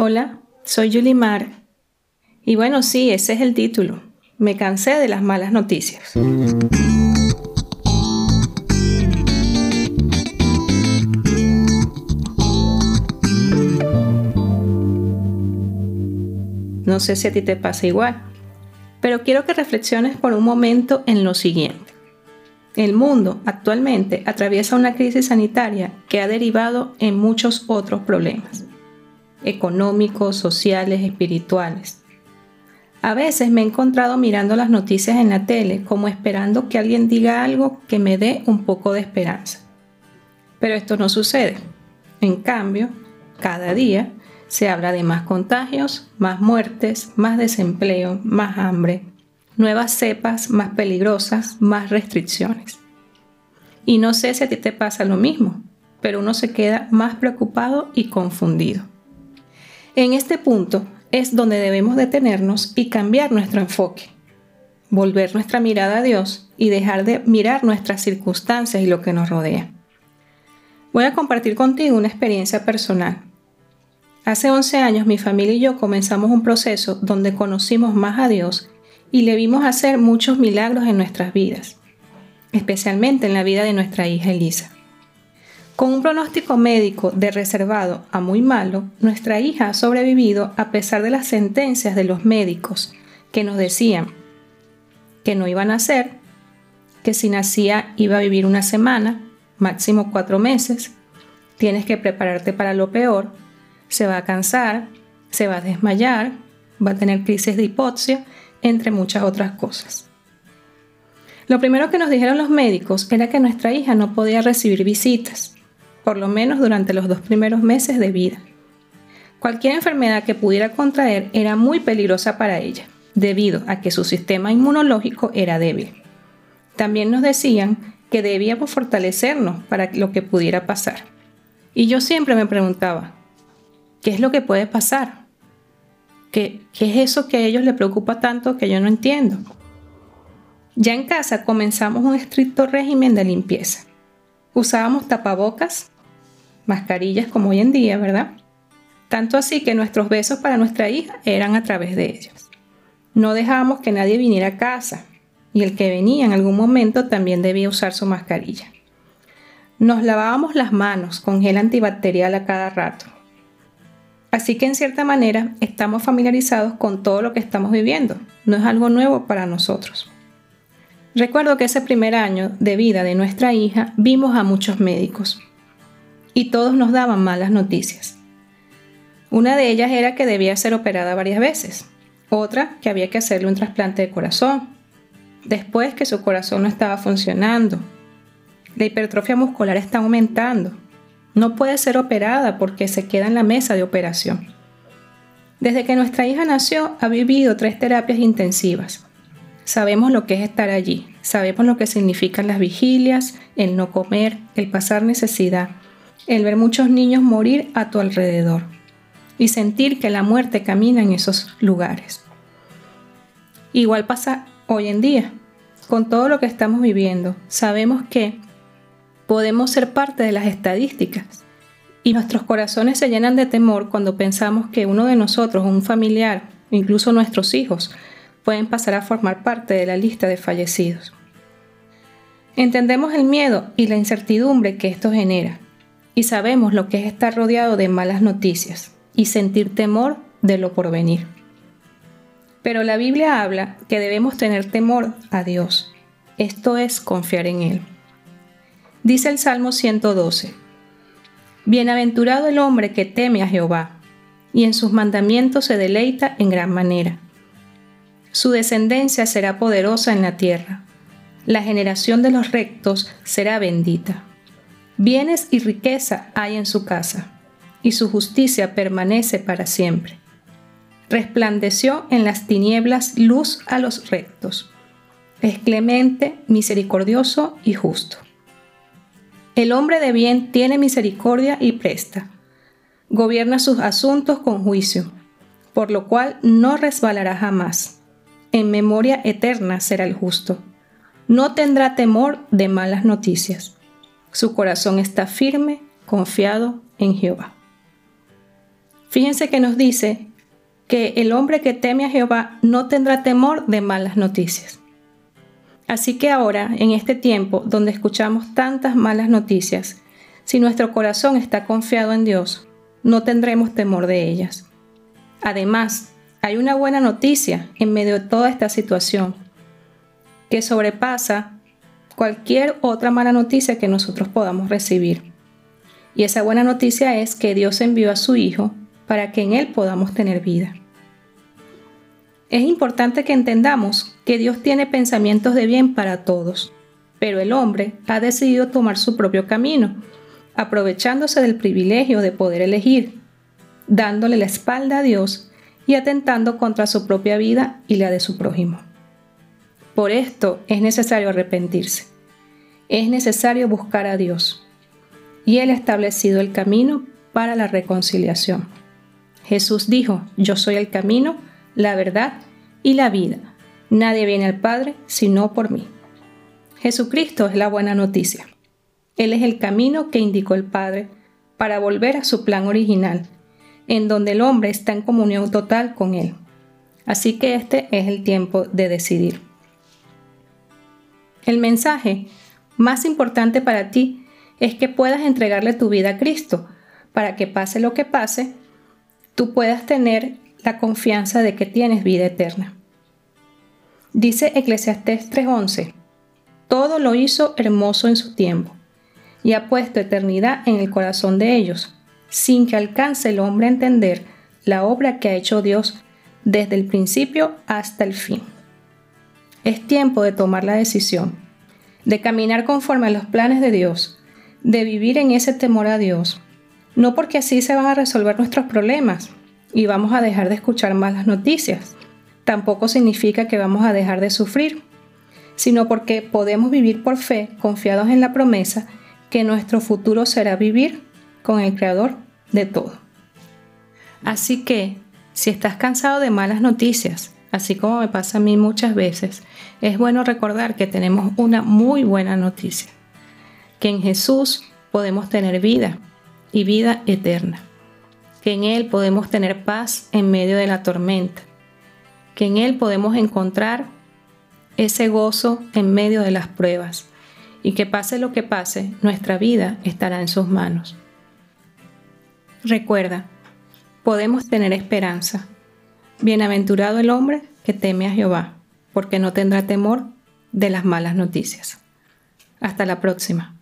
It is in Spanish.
Hola, soy Yulimar. Y bueno, sí, ese es el título. Me cansé de las malas noticias. No sé si a ti te pasa igual, pero quiero que reflexiones por un momento en lo siguiente. El mundo actualmente atraviesa una crisis sanitaria que ha derivado en muchos otros problemas, económicos, sociales, espirituales. A veces me he encontrado mirando las noticias en la tele como esperando que alguien diga algo que me dé un poco de esperanza. Pero esto no sucede. En cambio, cada día se habla de más contagios, más muertes, más desempleo, más hambre, nuevas cepas más peligrosas, más restricciones. Y no sé si a ti te pasa lo mismo, pero uno se queda más preocupado y confundido. En este punto es donde debemos detenernos y cambiar nuestro enfoque, volver nuestra mirada a Dios y dejar de mirar nuestras circunstancias y lo que nos rodea. Voy a compartir contigo una experiencia personal. Hace 11 años mi familia y yo comenzamos un proceso donde conocimos más a Dios y le vimos hacer muchos milagros en nuestras vidas, especialmente en la vida de nuestra hija Elisa. Con un pronóstico médico de reservado a muy malo, nuestra hija ha sobrevivido a pesar de las sentencias de los médicos que nos decían que no iba a nacer, que si nacía iba a vivir una semana, máximo cuatro meses, tienes que prepararte para lo peor, se va a cansar, se va a desmayar, va a tener crisis de hipoxia entre muchas otras cosas. Lo primero que nos dijeron los médicos era que nuestra hija no podía recibir visitas, por lo menos durante los dos primeros meses de vida. Cualquier enfermedad que pudiera contraer era muy peligrosa para ella, debido a que su sistema inmunológico era débil. También nos decían que debíamos fortalecernos para lo que pudiera pasar. Y yo siempre me preguntaba, ¿qué es lo que puede pasar? ¿Qué, es eso que a ellos les preocupa tanto que yo no entiendo? Ya en casa comenzamos un estricto régimen de limpieza. Usábamos tapabocas, mascarillas como hoy en día, ¿verdad? Tanto así que nuestros besos para nuestra hija eran a través de ellos. No dejábamos que nadie viniera a casa y el que venía en algún momento también debía usar su mascarilla. Nos lavábamos las manos con gel antibacterial a cada rato Así que en cierta manera estamos familiarizados con todo lo que estamos viviendo. No es algo nuevo para nosotros. Recuerdo que ese primer año de vida de nuestra hija vimos a muchos médicos y todos nos daban malas noticias. Una de ellas era que debía ser operada varias veces, otra que había que hacerle un trasplante de corazón, después que su corazón no estaba funcionando, la hipertrofia muscular está aumentando, no puede ser operada porque se queda en la mesa de operación. Desde que nuestra hija nació ha vivido tres terapias intensivas. Sabemos lo que es estar allí, sabemos lo que significan las vigilias, el no comer, el pasar necesidad, el ver muchos niños morir a tu alrededor y sentir que la muerte camina en esos lugares. Igual pasa hoy en día. Con todo lo que estamos viviendo, sabemos que podemos ser parte de las estadísticas. Y nuestros corazones se llenan de temor cuando pensamos que uno de nosotros, un familiar, incluso nuestros hijos, pueden pasar a formar parte de la lista de fallecidos. Entendemos el miedo y la incertidumbre que esto genera y sabemos lo que es estar rodeado de malas noticias y sentir temor de lo porvenir. Pero la Biblia habla que debemos tener temor a Dios, esto es confiar en Él. Dice el Salmo 112, Bienaventurado el hombre que teme a Jehová, y en sus mandamientos se deleita en gran manera. Su descendencia será poderosa en la tierra, la generación de los rectos será bendita. Bienes y riqueza hay en su casa, y su justicia permanece para siempre. Resplandeció en las tinieblas luz a los rectos. Es clemente, misericordioso y justo. El hombre de bien tiene misericordia y presta. Gobierna sus asuntos con juicio, por lo cual no resbalará jamás. En memoria eterna será el justo. No tendrá temor de malas noticias. Su corazón está firme, confiado en Jehová. Fíjense que nos dice que el hombre que teme a Jehová no tendrá temor de malas noticias. Así que ahora, en este tiempo donde escuchamos tantas malas noticias, si nuestro corazón está confiado en Dios, no tendremos temor de ellas. Además, hay una buena noticia en medio de toda esta situación, que sobrepasa cualquier otra mala noticia que nosotros podamos recibir. Y esa buena noticia es que Dios envió a su Hijo para que en Él podamos tener vida. Es importante que entendamos que Dios tiene pensamientos de bien para todos, pero el hombre ha decidido tomar su propio camino, aprovechándose del privilegio de poder elegir, dándole la espalda a Dios y atentando contra su propia vida y la de su prójimo. Por esto es necesario arrepentirse. Es necesario buscar a Dios. Y Él ha establecido el camino para la reconciliación. Jesús dijo, yo soy el camino, la verdad y la vida. Nadie viene al Padre sino por mí. Jesucristo es la buena noticia. Él es el camino que indicó el Padre para volver a su plan original, en donde el hombre está en comunión total con Él. Así que este es el tiempo de decidir. El mensaje más importante para ti es que puedas entregarle tu vida a Cristo, para que pase lo que pase, tú puedas tener la confianza de que tienes vida eterna. Dice Eclesiastés 3:11, todo lo hizo hermoso en su tiempo, y ha puesto eternidad en el corazón de ellos, sin que alcance el hombre a entender la obra que ha hecho Dios desde el principio hasta el fin. Es tiempo de tomar la decisión, de caminar conforme a los planes de Dios, de vivir en ese temor a Dios, no porque así se van a resolver nuestros problemas y vamos a dejar de escuchar malas noticias. Tampoco significa que vamos a dejar de sufrir, sino porque podemos vivir por fe confiados en la promesa que nuestro futuro será vivir con el Creador de todo. Así que, si estás cansado de malas noticias, así como me pasa a mí muchas veces, es bueno recordar que tenemos una muy buena noticia, que en Jesús podemos tener vida y vida eterna. Que en Él podemos tener paz en medio de la tormenta. Que en Él podemos encontrar ese gozo en medio de las pruebas. Y que pase lo que pase, nuestra vida estará en sus manos. Recuerda, podemos tener esperanza. Bienaventurado el hombre que teme a Jehová, porque no tendrá temor de las malas noticias. Hasta la próxima.